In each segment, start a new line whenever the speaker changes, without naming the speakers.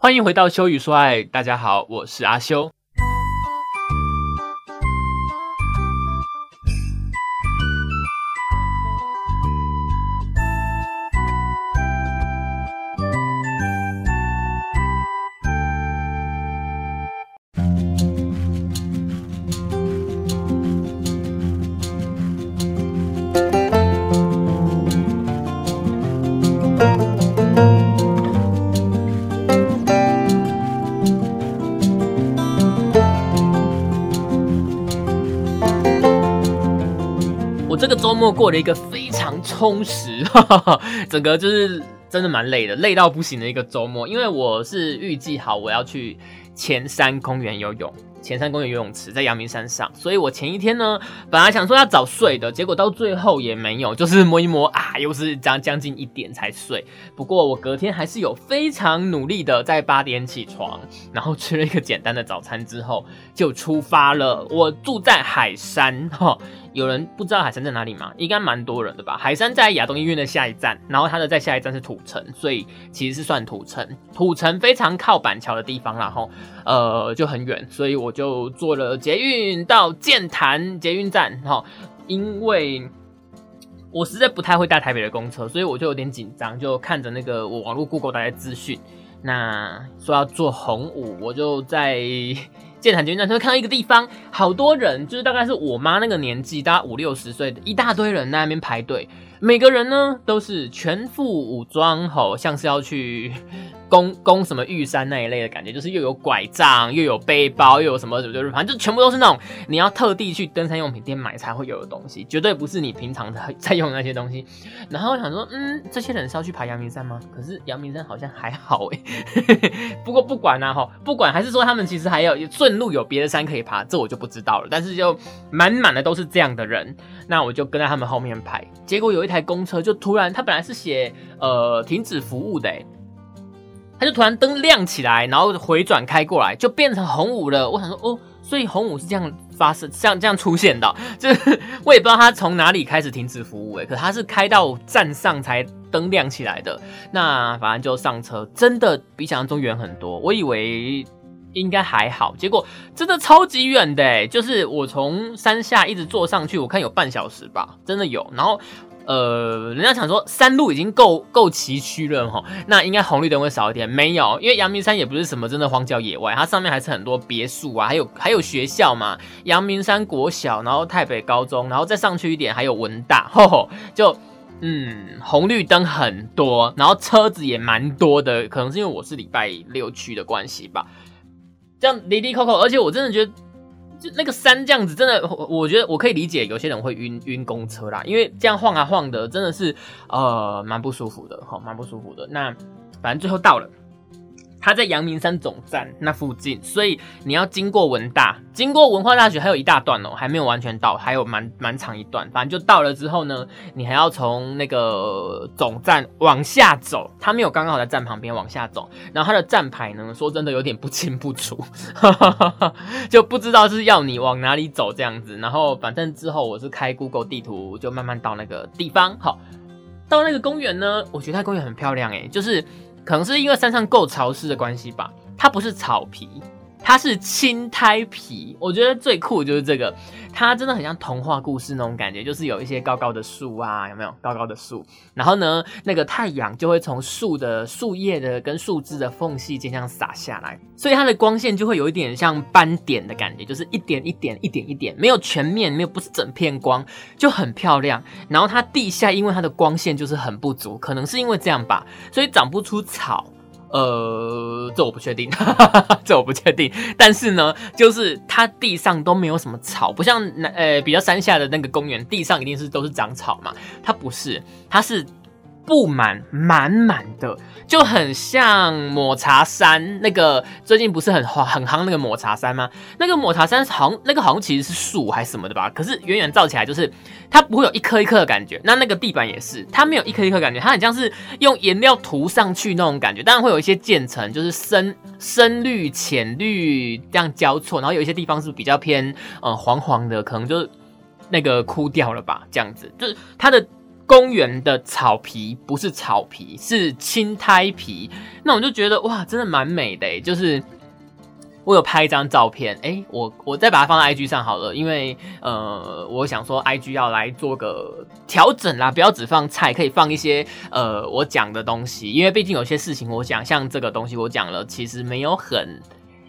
欢迎回到修与说爱，大家好，我是阿修。过了一个非常充实，整个就是真的蛮累的，累到不行的一个周末。因为我是预计好我要去前山公园游泳。前山公园游泳池在阳明山上，所以我前一天呢，本来想说要早睡的，结果到最后也没有，就是摸一摸啊，又是将将近一点才睡。不过我隔天还是有非常努力的，在八点起床，然后吃了一个简单的早餐之后就出发了。我住在海山哈，有人不知道海山在哪里吗？应该蛮多人的吧。海山在亚东医院的下一站，然后它的在下一站是土城，所以其实是算土城。土城非常靠板桥的地方啦，吼，呃，就很远，所以我。就坐了捷运到建潭捷运站，哈，因为我实在不太会搭台北的公车，所以我就有点紧张，就看着那个我网络 Google 大家资讯，那说要坐红五，我就在建潭捷运站，就会看到一个地方，好多人，就是大概是我妈那个年纪，大概五六十岁的一大堆人在那边排队。每个人呢都是全副武装，吼，像是要去攻攻什么玉山那一类的感觉，就是又有拐杖，又有背包，又有什么什么，就是反正就全部都是那种你要特地去登山用品店买才会有的东西，绝对不是你平常在在用那些东西。然后我想说，嗯，这些人是要去爬阳明山吗？可是阳明山好像还好哎。不过不管啊，哈，不管还是说他们其实还有顺路有别的山可以爬，这我就不知道了。但是就满满的都是这样的人，那我就跟在他们后面排，结果有一。台公车就突然，他本来是写呃停止服务的，它就突然灯亮起来，然后回转开过来，就变成红五了。我想说，哦，所以红五是这样发生，像这样出现的，就是我也不知道它从哪里开始停止服务，哎，可它是开到站上才灯亮起来的。那反正就上车，真的比想象中远很多。我以为。应该还好，结果真的超级远的，就是我从山下一直坐上去，我看有半小时吧，真的有。然后，呃，人家想说山路已经够够崎岖了哈，那应该红绿灯会少一点，没有，因为阳明山也不是什么真的荒郊野外，它上面还是很多别墅啊，还有还有学校嘛，阳明山国小，然后台北高中，然后再上去一点还有文大，吼吼，就嗯，红绿灯很多，然后车子也蛮多的，可能是因为我是礼拜六去的关系吧。这样离离扣扣，而且我真的觉得，就那个山这样子，真的，我觉得我可以理解有些人会晕晕公车啦，因为这样晃啊晃的，真的是呃蛮不舒服的，哈，蛮不舒服的。那反正最后到了。它在阳明山总站那附近，所以你要经过文大，经过文化大学，还有一大段哦，还没有完全到，还有蛮蛮长一段。反正就到了之后呢，你还要从那个总站往下走，它没有刚刚好在站旁边往下走。然后它的站牌呢，说真的有点不清不楚，就不知道是要你往哪里走这样子。然后反正之后我是开 Google 地图，就慢慢到那个地方。好，到那个公园呢，我觉得它公园很漂亮诶，就是。可能是因为山上够潮湿的关系吧，它不是草皮，它是青苔皮。我觉得最酷就是这个，它真的很像童话故事那种感觉，就是有一些高高的树啊，有没有高高的树？然后呢，那个太阳就会从树的树叶的跟树枝的缝隙间这样洒下来，所以它的光线就会有一点像斑点的感觉，就是一点一点一点一点，没有全面，没有不是整片光，就很漂亮。然后它地下因为它的光线就是很不足，可能是因为这样吧，所以长不出草。呃，这我不确定，哈哈哈这我不确定。但是呢，就是它地上都没有什么草，不像那呃比较山下的那个公园，地上一定是都是长草嘛。它不是，它是。布满满满的，就很像抹茶山那个最近不是很很夯那个抹茶山吗？那个抹茶山好像那个好像其实是树还是什么的吧？可是远远照起来就是它不会有一颗一颗的感觉。那那个地板也是，它没有一颗一颗感觉，它很像是用颜料涂上去那种感觉。当然会有一些渐层，就是深深绿、浅绿这样交错，然后有一些地方是比较偏呃黄黄的，可能就是那个枯掉了吧？这样子就是它的。公园的草皮不是草皮，是青苔皮。那我就觉得哇，真的蛮美的，就是我有拍一张照片，哎，我我再把它放在 IG 上好了，因为呃，我想说 IG 要来做个调整啦，不要只放菜，可以放一些呃我讲的东西，因为毕竟有些事情我讲，像这个东西我讲了，其实没有很。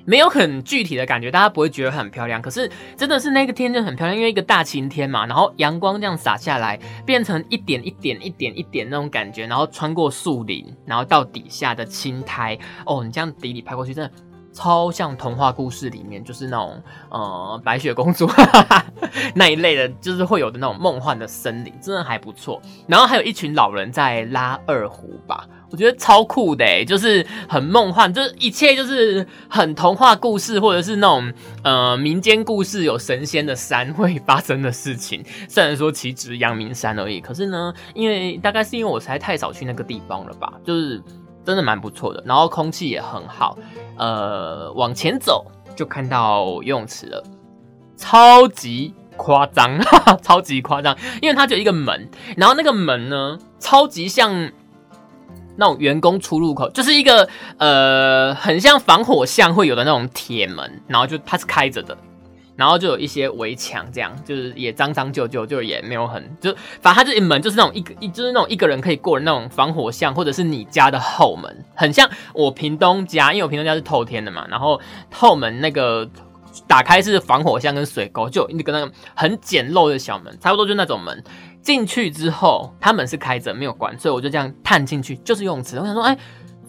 没有很具体的感觉，大家不会觉得很漂亮。可是真的是那个天就很漂亮，因为一个大晴天嘛，然后阳光这样洒下来，变成一点一点、一点一点那种感觉，然后穿过树林，然后到底下的青苔，哦，你这样底底拍过去，真的超像童话故事里面，就是那种呃白雪公主哈哈哈 那一类的，就是会有的那种梦幻的森林，真的还不错。然后还有一群老人在拉二胡吧。我觉得超酷的，就是很梦幻，就是一切就是很童话故事，或者是那种呃民间故事，有神仙的山会发生的事情。虽然说其实阳明山而已，可是呢，因为大概是因为我实在太少去那个地方了吧，就是真的蛮不错的，然后空气也很好。呃，往前走就看到游泳池了，超级夸张，超级夸张，因为它就一个门，然后那个门呢，超级像。那种员工出入口就是一个呃，很像防火巷会有的那种铁门，然后就它是开着的，然后就有一些围墙，这样就是也脏脏旧旧，就也没有很就，反正它这一门就是那种一个一就是那种一个人可以过的那种防火巷，或者是你家的后门，很像我屏东家，因为我屏东家是透天的嘛，然后后门那个打开是防火箱跟水沟，就一个那个很简陋的小门，差不多就那种门。进去之后，他们是开着，没有关，所以我就这样探进去，就是游泳池。我想说，哎，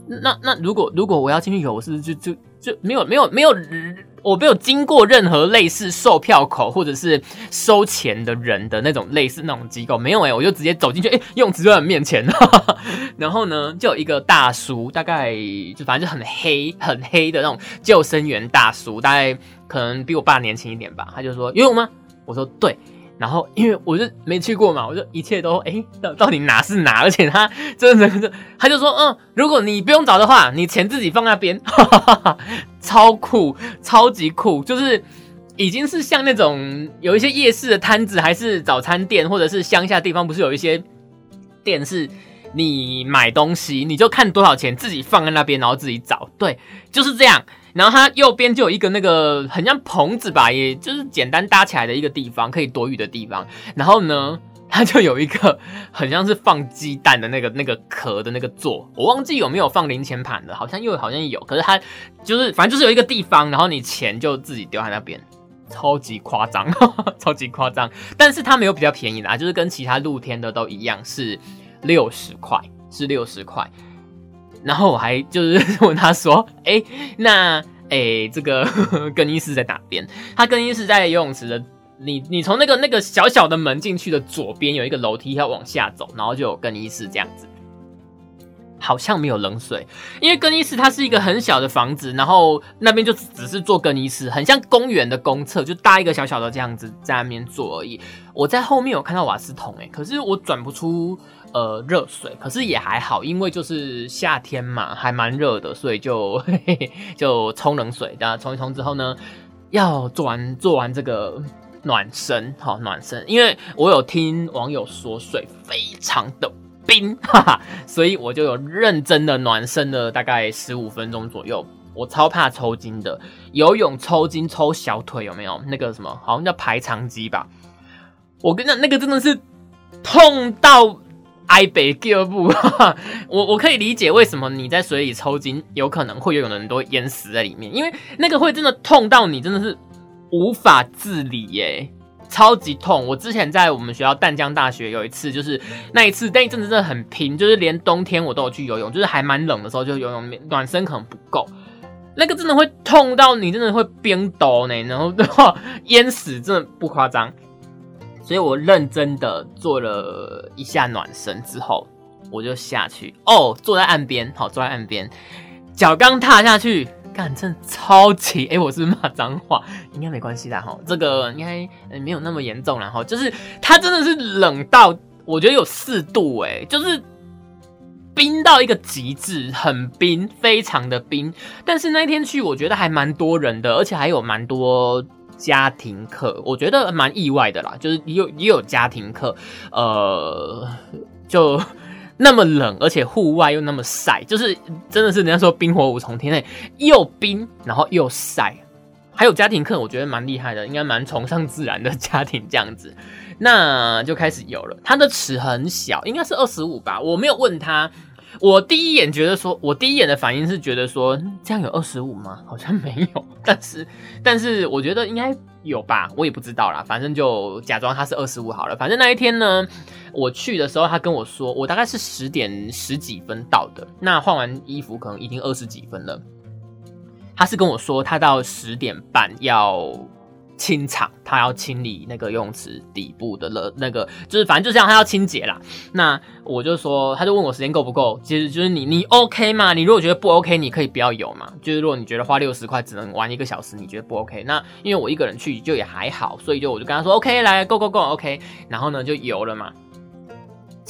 那那如果如果我要进去游，我是不是就就就没有没有没有，我没有经过任何类似售票口或者是收钱的人的那种类似那种机构，没有哎，我就直接走进去，诶，游泳池就在面前，然后呢，就有一个大叔，大概就反正就很黑很黑的那种救生员大叔，大概可能比我爸年轻一点吧，他就说游泳吗？我说对。然后，因为我就没去过嘛，我就一切都哎，到到底哪是哪？而且他真的是，他就说，嗯，如果你不用找的话，你钱自己放那边，超酷，超级酷，就是已经是像那种有一些夜市的摊子，还是早餐店，或者是乡下地方，不是有一些电视你买东西，你就看多少钱，自己放在那边，然后自己找，对，就是这样。然后它右边就有一个那个很像棚子吧，也就是简单搭起来的一个地方，可以躲雨的地方。然后呢，它就有一个很像是放鸡蛋的那个那个壳的那个座，我忘记有没有放零钱盘的，好像又好像有。可是它就是反正就是有一个地方，然后你钱就自己丢在那边，超级夸张，超级夸张。但是它没有比较便宜的啊，就是跟其他露天的都一样，是六十块，是六十块。然后我还就是 问他说：“哎，那哎，这个 更衣室在哪边？他更衣室在游泳池的，你你从那个那个小小的门进去的左边有一个楼梯要往下走，然后就有更衣室这样子。好像没有冷水，因为更衣室它是一个很小的房子，然后那边就只是做更衣室，很像公园的公厕，就搭一个小小的这样子在那边做而已。我在后面有看到瓦斯桶，哎，可是我转不出。”呃，热水，可是也还好，因为就是夏天嘛，还蛮热的，所以就 嘿嘿就冲冷水。然后冲一冲之后呢，要做完做完这个暖身，好暖身，因为我有听网友说水非常的冰，哈哈，所以我就有认真的暖身了大概十五分钟左右。我超怕抽筋的，游泳抽筋抽小腿有没有？那个什么，好像叫排肠肌吧？我跟你讲，那个真的是痛到。挨北第二步，我我可以理解为什么你在水里抽筋，有可能会游泳的人都淹死在里面，因为那个会真的痛到你真的是无法自理耶，超级痛。我之前在我们学校淡江大学有一次，就是那一次那一阵子真的很拼，就是连冬天我都有去游泳，就是还蛮冷的时候就游泳，暖身可能不够，那个真的会痛到你真的会冰抖呢，然后的话淹死真的不夸张。所以我认真的做了一下暖身之后，我就下去哦，坐在岸边，好，坐在岸边，脚刚踏下去，干，真的超级，哎，我是骂脏话，应该没关系的哈，这个应该没有那么严重，然后就是它真的是冷到，我觉得有四度，哎，就是冰到一个极致，很冰，非常的冰，但是那一天去我觉得还蛮多人的，而且还有蛮多。家庭课，我觉得蛮意外的啦，就是也有也有家庭课，呃，就那么冷，而且户外又那么晒，就是真的是人家说冰火五重天，内又冰然后又晒，还有家庭课，我觉得蛮厉害的，应该蛮崇尚自然的家庭这样子，那就开始有了，它的尺很小，应该是二十五吧，我没有问他。我第一眼觉得说，我第一眼的反应是觉得说，这样有二十五吗？好像没有，但是，但是我觉得应该有吧，我也不知道啦，反正就假装它是二十五好了。反正那一天呢，我去的时候，他跟我说，我大概是十点十几分到的，那换完衣服可能已经二十几分了。他是跟我说，他到十点半要。清场，他要清理那个游泳池底部的了，那个就是反正就这样，他要清洁啦。那我就说，他就问我时间够不够，其实就是你你 OK 吗？你如果觉得不 OK，你可以不要游嘛。就是如果你觉得花六十块只能玩一个小时，你觉得不 OK，那因为我一个人去就也还好，所以就我就跟他说 OK，来 Go Go Go，OK，然后呢就游了嘛。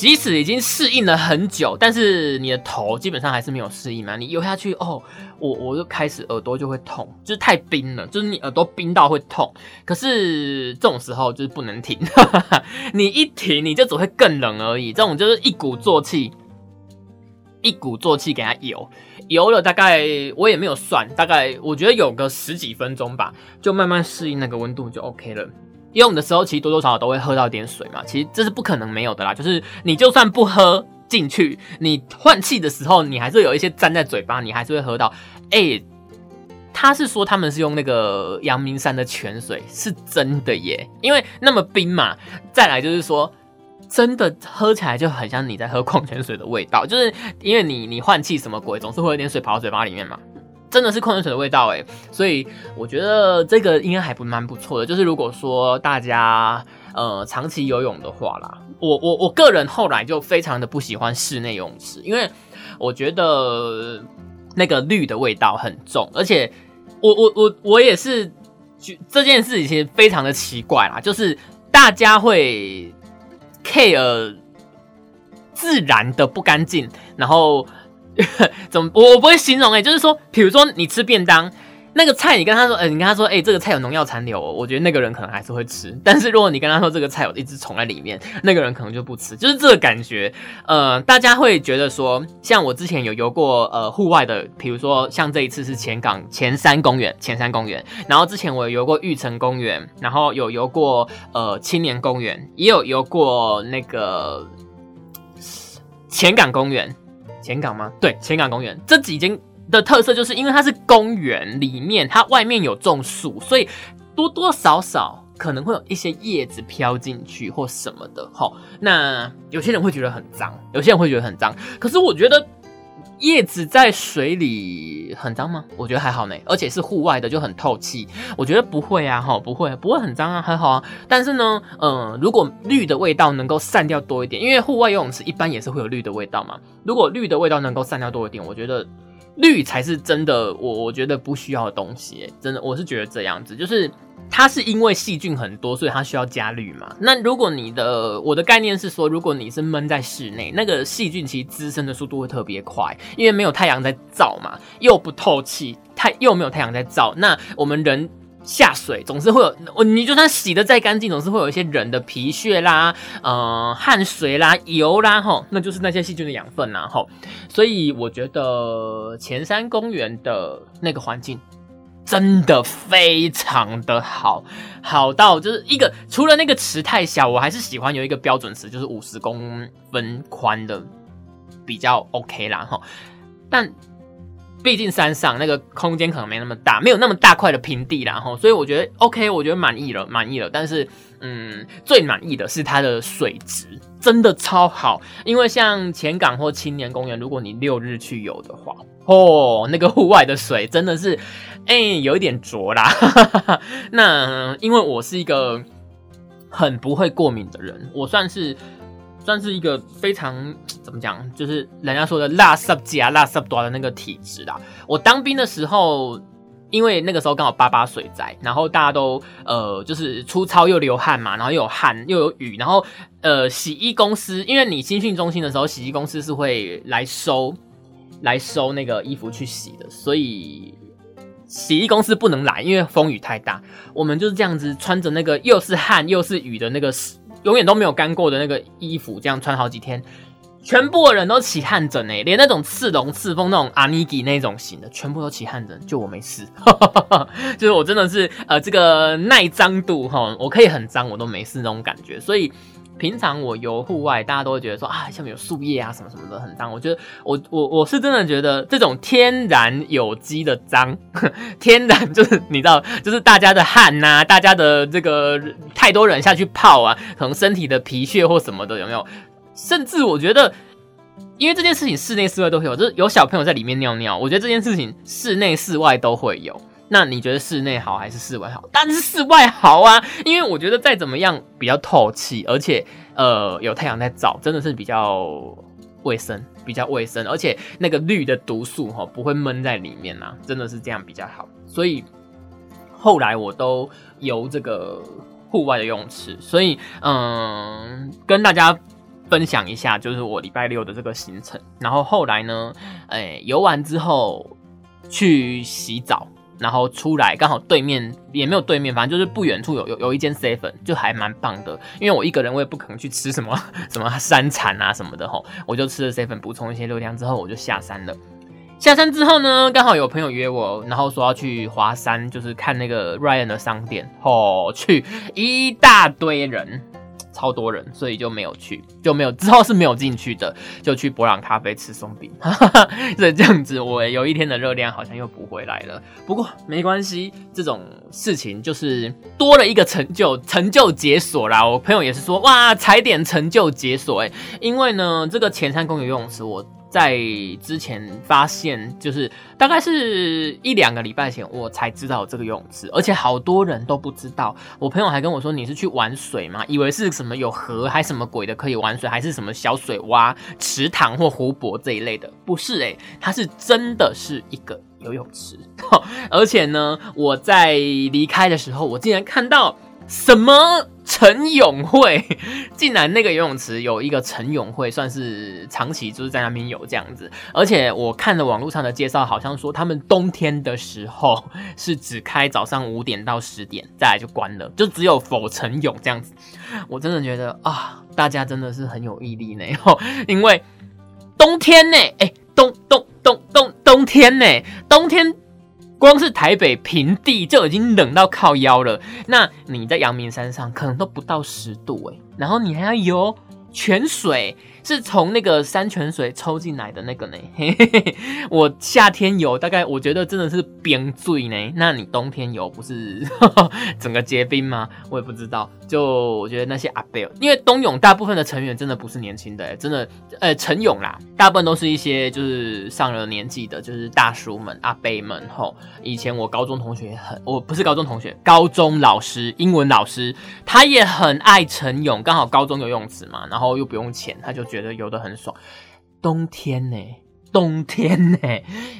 即使已经适应了很久，但是你的头基本上还是没有适应嘛。你游下去哦，我我就开始耳朵就会痛，就是太冰了，就是你耳朵冰到会痛。可是这种时候就是不能停，你一停你就只会更冷而已。这种就是一鼓作气，一鼓作气给它游，游了大概我也没有算，大概我觉得有个十几分钟吧，就慢慢适应那个温度就 OK 了。用的时候其实多多少少都会喝到点水嘛，其实这是不可能没有的啦。就是你就算不喝进去，你换气的时候，你还是有一些粘在嘴巴，你还是会喝到。哎，他是说他们是用那个阳明山的泉水，是真的耶，因为那么冰嘛。再来就是说，真的喝起来就很像你在喝矿泉水的味道，就是因为你你换气什么鬼，总是会有点水跑到嘴巴里面嘛。真的是矿泉水的味道哎，所以我觉得这个应该还不蛮不错的。就是如果说大家呃长期游泳的话啦，我我我个人后来就非常的不喜欢室内泳池，因为我觉得那个氯的味道很重，而且我我我我也是觉这件事情非常的奇怪啦，就是大家会 care 自然的不干净，然后。怎么我我不会形容哎，就是说，比如说你吃便当，那个菜你跟他说，哎，你跟他说，哎，这个菜有农药残留，我觉得那个人可能还是会吃。但是如果你跟他说这个菜有一只虫在里面，那个人可能就不吃。就是这个感觉，呃，大家会觉得说，像我之前有游过呃户外的，比如说像这一次是前港前山公园，前山公园，然后之前我有游过玉成公园，然后有游过呃青年公园，也有游过那个前港公园。前港吗？对，前港公园这几间的特色就是因为它是公园里面，它外面有种树，所以多多少少可能会有一些叶子飘进去或什么的。好，那有些人会觉得很脏，有些人会觉得很脏，可是我觉得。叶子在水里很脏吗？我觉得还好呢，而且是户外的，就很透气。我觉得不会啊，哈，不会，不会很脏啊，还好啊。但是呢，嗯，如果绿的味道能够散掉多一点，因为户外游泳池一般也是会有绿的味道嘛。如果绿的味道能够散掉多一点，我觉得绿才是真的，我我觉得不需要的东西，真的，我是觉得这样子，就是。它是因为细菌很多，所以它需要加氯嘛？那如果你的我的概念是说，如果你是闷在室内，那个细菌其实滋生的速度会特别快，因为没有太阳在照嘛，又不透气，太又没有太阳在照。那我们人下水总是会有，你就算洗的再干净，总是会有一些人的皮屑啦、呃汗水啦、油啦，吼，那就是那些细菌的养分啦，吼。所以我觉得前山公园的那个环境。真的非常的好，好到就是一个除了那个池太小，我还是喜欢有一个标准池，就是五十公分宽的比较 OK 啦哈。但毕竟山上那个空间可能没那么大，没有那么大块的平地啦哈，所以我觉得 OK，我觉得满意了，满意了。但是嗯，最满意的是它的水质真的超好，因为像前港或青年公园，如果你六日去游的话。哦，那个户外的水真的是，哎，有一点浊啦。那因为我是一个很不会过敏的人，我算是算是一个非常 怎么讲，就是人家说的辣湿加辣湿多的那个体质啦。我当兵的时候，因为那个时候刚好八八水灾，然后大家都呃就是粗糙又流汗嘛，然后又有汗又有雨，然后呃洗衣公司，因为你新训中心的时候，洗衣公司是会来收。来收那个衣服去洗的，所以洗衣公司不能来，因为风雨太大。我们就是这样子穿着那个又是汗又是雨的那个永远都没有干过的那个衣服，这样穿好几天，全部的人都起汗疹哎，连那种刺龙刺风那种阿尼基那种型的，全部都起汗疹，就我没事。就是我真的是呃这个耐脏度哈，我可以很脏我都没事那种感觉，所以。平常我游户外，大家都会觉得说啊，下面有树叶啊，什么什么的很脏。我觉得我我我是真的觉得这种天然有机的脏，天然就是 你知道，就是大家的汗呐，大家的这个太多人下去泡啊，可能身体的皮屑或什么的有没有？甚至我觉得，因为这件事情室内室外都会有，就是有小朋友在里面尿尿，我觉得这件事情室内室外都会有。那你觉得室内好还是室外好？当然是室外好啊，因为我觉得再怎么样比较透气，而且呃有太阳在照，真的是比较卫生，比较卫生，而且那个氯的毒素哈不会闷在里面呐，真的是这样比较好。所以后来我都游这个户外的泳池，所以嗯跟大家分享一下，就是我礼拜六的这个行程。然后后来呢，哎游完之后去洗澡。然后出来刚好对面也没有对面，反正就是不远处有有有一间 seven，就还蛮棒的。因为我一个人我也不可能去吃什么 什么山产啊什么的吼，我就吃了 seven 补充一些热量之后，我就下山了。下山之后呢，刚好有朋友约我，然后说要去华山，就是看那个 Ryan 的商店哦，去一大堆人。超多人，所以就没有去，就没有之后是没有进去的，就去博朗咖啡吃松饼，所以这样子我有一天的热量好像又补回来了。不过没关系，这种事情就是多了一个成就，成就解锁啦。我朋友也是说，哇，踩点成就解锁哎，因为呢，这个前山公园游泳池我。在之前发现，就是大概是一两个礼拜前，我才知道这个游泳池，而且好多人都不知道。我朋友还跟我说：“你是去玩水吗？以为是什么有河还什么鬼的可以玩水，还是什么小水洼、池塘或湖泊这一类的？不是诶，它是真的是一个游泳池。而且呢，我在离开的时候，我竟然看到。”什么陈永会？竟然那个游泳池有一个陈永会，算是长期就是在那边有这样子。而且我看了网络上的介绍，好像说他们冬天的时候是只开早上五点到十点，再来就关了，就只有否陈永这样子。我真的觉得啊，大家真的是很有毅力呢，因为冬天呢，哎，冬冬冬冬冬天呢，冬天。光是台北平地就已经冷到靠腰了，那你在阳明山上可能都不到十度诶，然后你还要游泉水。是从那个山泉水抽进来的那个呢？嘿嘿嘿我夏天游，大概我觉得真的是冰醉呢。那你冬天游不是 整个结冰吗？我也不知道。就我觉得那些阿贝，因为冬泳大部分的成员真的不是年轻的，真的，呃，晨泳啦，大部分都是一些就是上了年纪的，就是大叔们、阿贝们。吼，以前我高中同学很，我不是高中同学，高中老师，英文老师，他也很爱晨泳，刚好高中有泳池嘛，然后又不用钱，他就。觉得得游得很爽，冬天呢？冬天呢？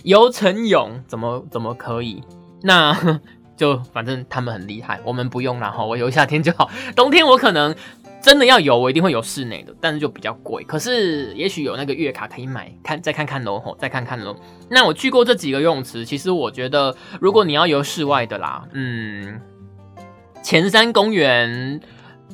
游晨泳怎么怎么可以？那 就反正他们很厉害，我们不用然后我游夏天就好。冬天我可能真的要游，我一定会游室内的，但是就比较贵。可是也许有那个月卡可以买，看再看看喽，吼，再看看喽。那我去过这几个游泳池，其实我觉得，如果你要游室外的啦，嗯，前山公园。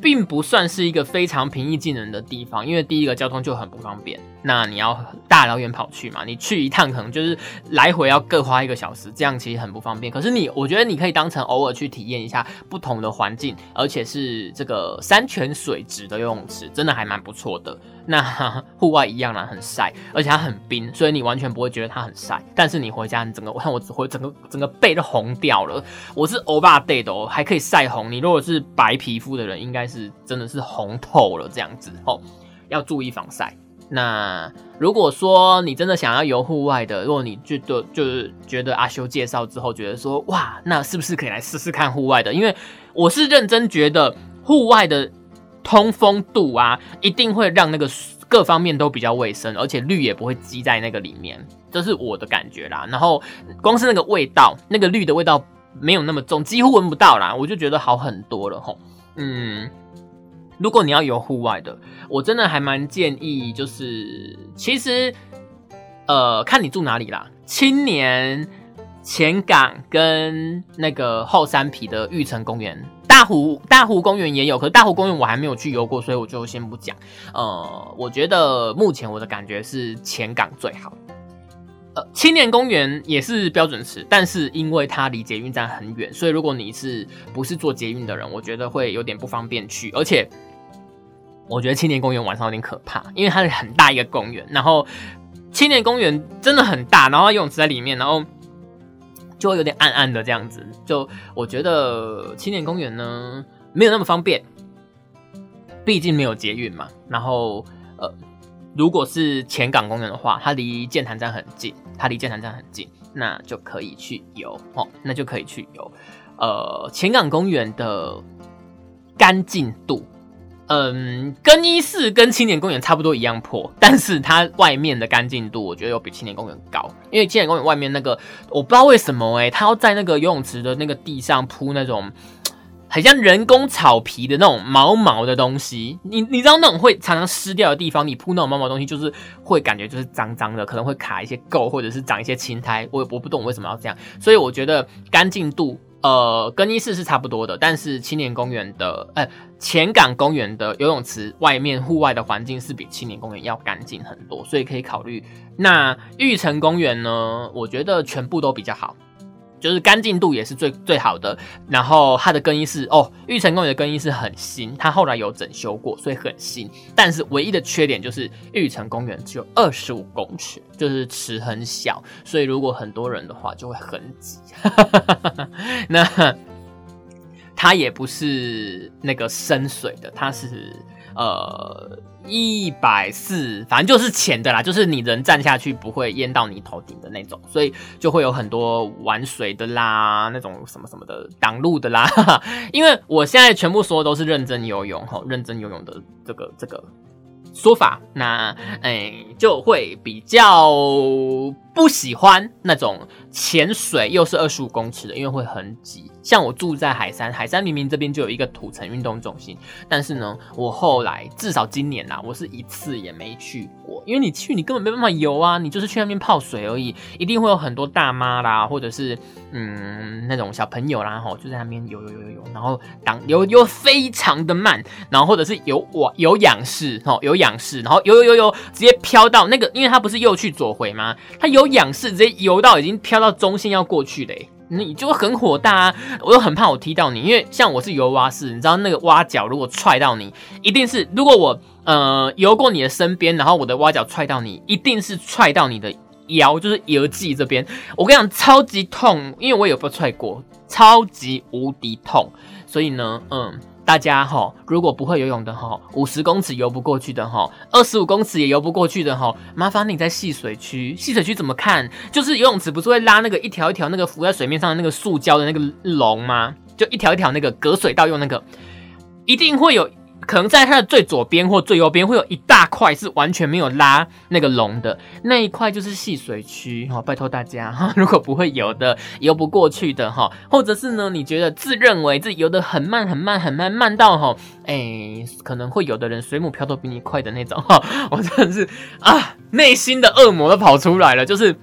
并不算是一个非常平易近人的地方，因为第一个交通就很不方便。那你要大老远跑去嘛？你去一趟可能就是来回要各花一个小时，这样其实很不方便。可是你，我觉得你可以当成偶尔去体验一下不同的环境，而且是这个山泉水质的游泳池，真的还蛮不错的。那户外一样啦，很晒，而且它很冰，所以你完全不会觉得它很晒。但是你回家，你整个 我看我回整个整个背都红掉了。我是欧巴 day 的哦，还可以晒红。你如果是白皮肤的人，应该是真的是红透了这样子哦，要注意防晒。那如果说你真的想要游户外的，如果你觉得就是觉得阿修介绍之后觉得说哇，那是不是可以来试试看户外的？因为我是认真觉得户外的通风度啊，一定会让那个各方面都比较卫生，而且氯也不会积在那个里面，这是我的感觉啦。然后光是那个味道，那个氯的味道没有那么重，几乎闻不到啦，我就觉得好很多了吼。嗯。如果你要游户外的，我真的还蛮建议，就是其实，呃，看你住哪里啦。青年前港跟那个后山皮的玉成公园，大湖大湖公园也有，可是大湖公园我还没有去游过，所以我就先不讲。呃，我觉得目前我的感觉是前港最好。呃，青年公园也是标准池，但是因为它离捷运站很远，所以如果你是不是坐捷运的人，我觉得会有点不方便去。而且我觉得青年公园晚上有点可怕，因为它是很大一个公园，然后青年公园真的很大，然后游泳池在里面，然后。就会有点暗暗的这样子，就我觉得青年公园呢没有那么方便，毕竟没有捷运嘛。然后，如果是前港公园的话，它离建潭站很近，它离建潭站很近，那就可以去游哦，那就可以去游。呃，前港公园的干净度。嗯，更衣室跟青年公园差不多一样破，但是它外面的干净度，我觉得有比青年公园高。因为青年公园外面那个，我不知道为什么哎，它要在那个游泳池的那个地上铺那种很像人工草皮的那种毛毛的东西。你你知道那种会常常湿掉的地方，你铺那种毛毛东西，就是会感觉就是脏脏的，可能会卡一些垢，或者是长一些青苔。我我不懂为什么要这样，所以我觉得干净度。呃，更衣室是差不多的，但是青年公园的，呃，前港公园的游泳池外面户外的环境是比青年公园要干净很多，所以可以考虑。那玉成公园呢？我觉得全部都比较好。就是干净度也是最最好的，然后它的更衣室哦，玉成公园的更衣室很新，它后来有整修过，所以很新。但是唯一的缺点就是玉成公园只有二十五公尺，就是池很小，所以如果很多人的话就会很挤。那它也不是那个深水的，它是。呃，一百四，反正就是浅的啦，就是你人站下去不会淹到你头顶的那种，所以就会有很多玩水的啦，那种什么什么的挡路的啦。因为我现在全部说都是认真游泳哈，认真游泳的这个这个。说法，那哎就会比较不喜欢那种潜水又是二十五公尺的，因为会很挤。像我住在海山，海山明明这边就有一个土城运动中心，但是呢，我后来至少今年呐，我是一次也没去过，因为你去你根本没办法游啊，你就是去那边泡水而已，一定会有很多大妈啦，或者是嗯那种小朋友啦，吼就在那边游游游游游，然后当游游非常的慢，然后或者是有我有仰视，吼有仰。视，然后游游游游，直接飘到那个，因为它不是右去左回吗？它有仰视，直接游到已经飘到中线要过去嘞，你就很火大啊！我又很怕我踢到你，因为像我是游蛙式，你知道那个蛙脚如果踹到你，一定是如果我呃游过你的身边，然后我的蛙脚踹到你，一定是踹到你的腰，就是腰际这边。我跟你讲，超级痛，因为我有被踹过，超级无敌痛，所以呢，嗯。大家哈，如果不会游泳的哈，五十公尺游不过去的哈，二十五公尺也游不过去的哈，麻烦你在戏水区。戏水区怎么看？就是游泳池不是会拉那个一条一条那个浮在水面上的那个塑胶的那个龙吗？就一条一条那个隔水道用那个，一定会有。可能在它的最左边或最右边会有一大块是完全没有拉那个龙的那一块，就是戏水区哈。拜托大家哈，如果不会游的、游不过去的哈，或者是呢，你觉得自认为自己游的很慢、很慢、很慢，慢到哈，哎，可能会有的人水母漂都比你快的那种哈。我真的是啊，内心的恶魔都跑出来了，就是。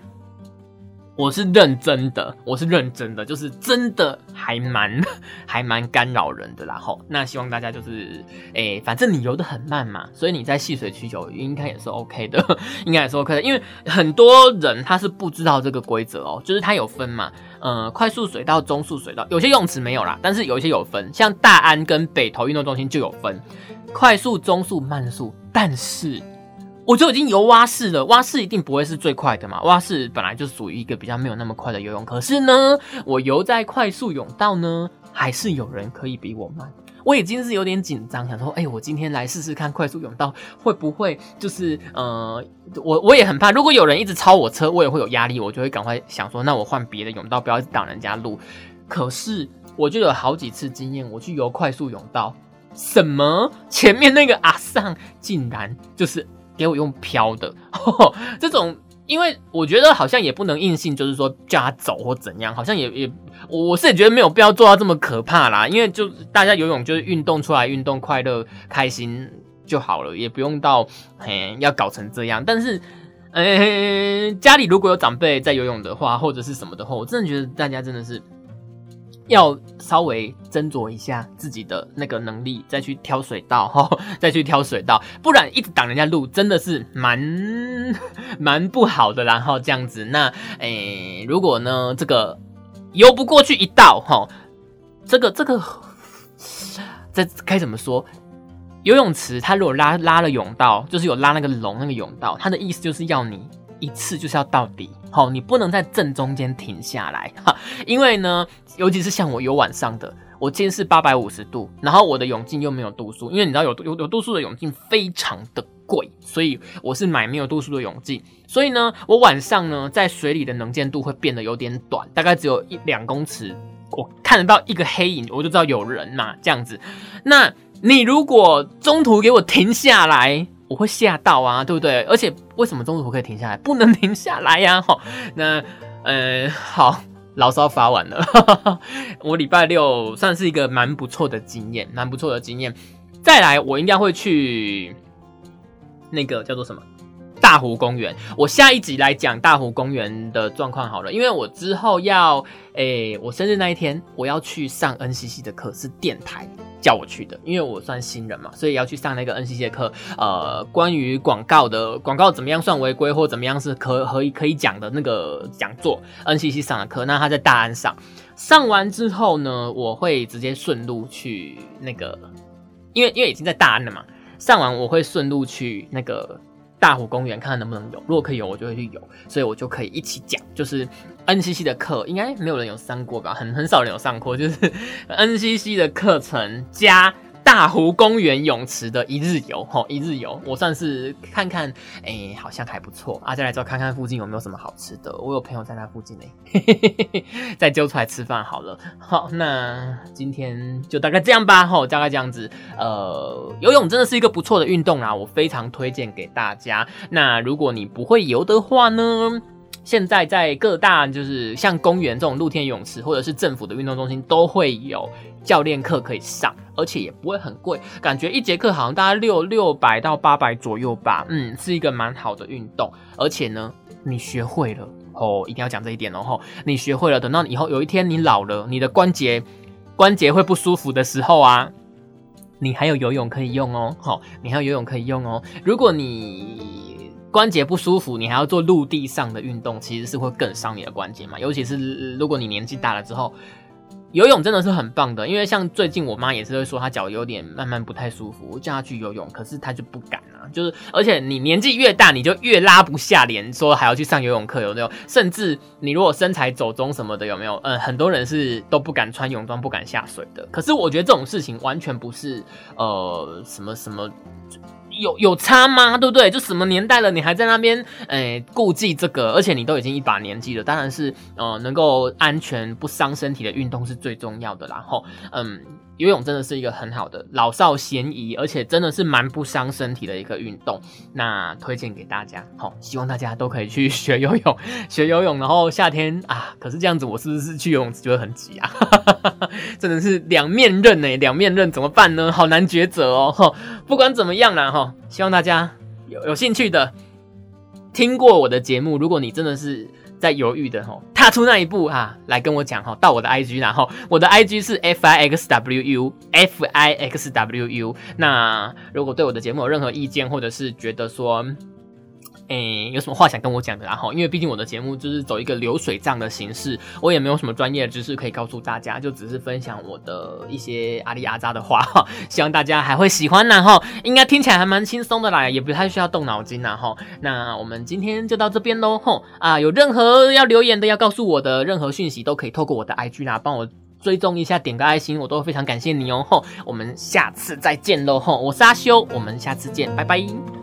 我是认真的，我是认真的，就是真的还蛮 还蛮干扰人的啦吼。那希望大家就是，哎，反正你游的很慢嘛，所以你在戏水区游应该也是 OK 的，应该也是 OK 的。因为很多人他是不知道这个规则哦，就是它有分嘛，呃，快速水道、中速水道，有些泳池没有啦，但是有一些有分，像大安跟北投运动中心就有分，快速、中速、慢速，但是。我就已经游蛙式了，蛙式一定不会是最快的嘛。蛙式本来就属于一个比较没有那么快的游泳，可是呢，我游在快速泳道呢，还是有人可以比我慢。我已经是有点紧张，想说，哎，我今天来试试看快速泳道会不会就是呃，我我也很怕，如果有人一直超我车，我也会有压力，我就会赶快想说，那我换别的泳道，不要挡人家路。可是我就有好几次经验，我去游快速泳道，什么前面那个阿尚竟然就是。给我用飘的 这种，因为我觉得好像也不能硬性，就是说叫他走或怎样，好像也也，我是也觉得没有必要做到这么可怕啦。因为就大家游泳就是运动出来，运动快乐开心就好了，也不用到嘿要搞成这样。但是嗯，家里如果有长辈在游泳的话，或者是什么的话，我真的觉得大家真的是要稍微斟酌一下自己的那个能力，再去挑水道哈，再去挑水道，不然一直挡人家路，真的是蛮 蛮不好的。然后这样子，那诶，如果呢这个游不过去一道哈，这个这个这该怎么说？游泳池，它如果拉拉了泳道，就是有拉那个龙那个泳道，它的意思就是要你一次就是要到底，好，你不能在正中间停下来哈，因为呢，尤其是像我游晚上的，我近视八百五十度，然后我的泳镜又没有度数，因为你知道有有有度数的泳镜非常的贵，所以我是买没有度数的泳镜，所以呢，我晚上呢在水里的能见度会变得有点短，大概只有一两公尺，我看得到一个黑影，我就知道有人嘛，这样子，那。你如果中途给我停下来，我会吓到啊，对不对？而且为什么中途可以停下来，不能停下来呀？哈，那呃，好，牢骚发完了。我礼拜六算是一个蛮不错的经验，蛮不错的经验。再来，我应该会去那个叫做什么大湖公园。我下一集来讲大湖公园的状况好了，因为我之后要，诶，我生日那一天我要去上 NCC 的课，是电台。叫我去的，因为我算新人嘛，所以要去上那个 NCC 的课。呃，关于广告的广告怎么样算违规，或怎么样是可可以可以讲的那个讲座，NCC 上的课。那他在大安上，上完之后呢，我会直接顺路去那个，因为因为已经在大安了嘛，上完我会顺路去那个。大湖公园看看能不能游，如果可以游，我就会去游，所以我就可以一起讲。就是 NCC 的课，应该没有人有上过吧？很很少人有上过，就是 NCC 的课程加。大湖公园泳池的一日游，吼一日游，我算是看看，哎，好像还不错啊。再来之后看看附近有没有什么好吃的，我有朋友在那附近呢，再揪出来吃饭好了。好，那今天就大概这样吧，吼，大概这样子。呃，游泳真的是一个不错的运动啦，我非常推荐给大家。那如果你不会游的话呢？现在在各大就是像公园这种露天泳池，或者是政府的运动中心，都会有教练课可以上，而且也不会很贵，感觉一节课好像大概六六百到八百左右吧。嗯，是一个蛮好的运动，而且呢，你学会了哦，一定要讲这一点哦。吼，你学会了，等到以后有一天你老了，你的关节关节会不舒服的时候啊，你还有游泳可以用哦。好，你还有游泳可以用哦。如果你关节不舒服，你还要做陆地上的运动，其实是会更伤你的关节嘛。尤其是如果你年纪大了之后，游泳真的是很棒的。因为像最近我妈也是会说她脚有点慢慢不太舒服，我叫她去游泳，可是她就不敢啊。就是而且你年纪越大，你就越拉不下脸，说还要去上游泳课，有没有？甚至你如果身材走中什么的，有没有？嗯，很多人是都不敢穿泳装，不敢下水的。可是我觉得这种事情完全不是呃什么什么。有有差吗？对不对？就什么年代了，你还在那边诶顾忌这个？而且你都已经一把年纪了，当然是呃能够安全不伤身体的运动是最重要的。然后嗯。游泳真的是一个很好的老少咸宜，而且真的是蛮不伤身体的一个运动。那推荐给大家，好，希望大家都可以去学游泳，学游泳。然后夏天啊，可是这样子，我是不是去游泳池就会很挤啊？真的是两面刃呢，两面刃怎么办呢？好难抉择哦。哈，不管怎么样啦，哈，希望大家有有兴趣的听过我的节目，如果你真的是。在犹豫的吼，踏出那一步哈，来跟我讲哈，到我的 IG 然后我的 IG 是 F I X W U F I X W U。那如果对我的节目有任何意见，或者是觉得说。诶，有什么话想跟我讲的？然后，因为毕竟我的节目就是走一个流水账的形式，我也没有什么专业的知识可以告诉大家，就只是分享我的一些阿里阿扎的话哈。希望大家还会喜欢然后应该听起来还蛮轻松的啦，也不太需要动脑筋然后。那我们今天就到这边喽吼啊！有任何要留言的，要告诉我的任何讯息，都可以透过我的 IG 啦，帮我追踪一下，点个爱心，我都非常感谢你哦吼。我们下次再见喽吼，我是阿修，我们下次见，拜拜。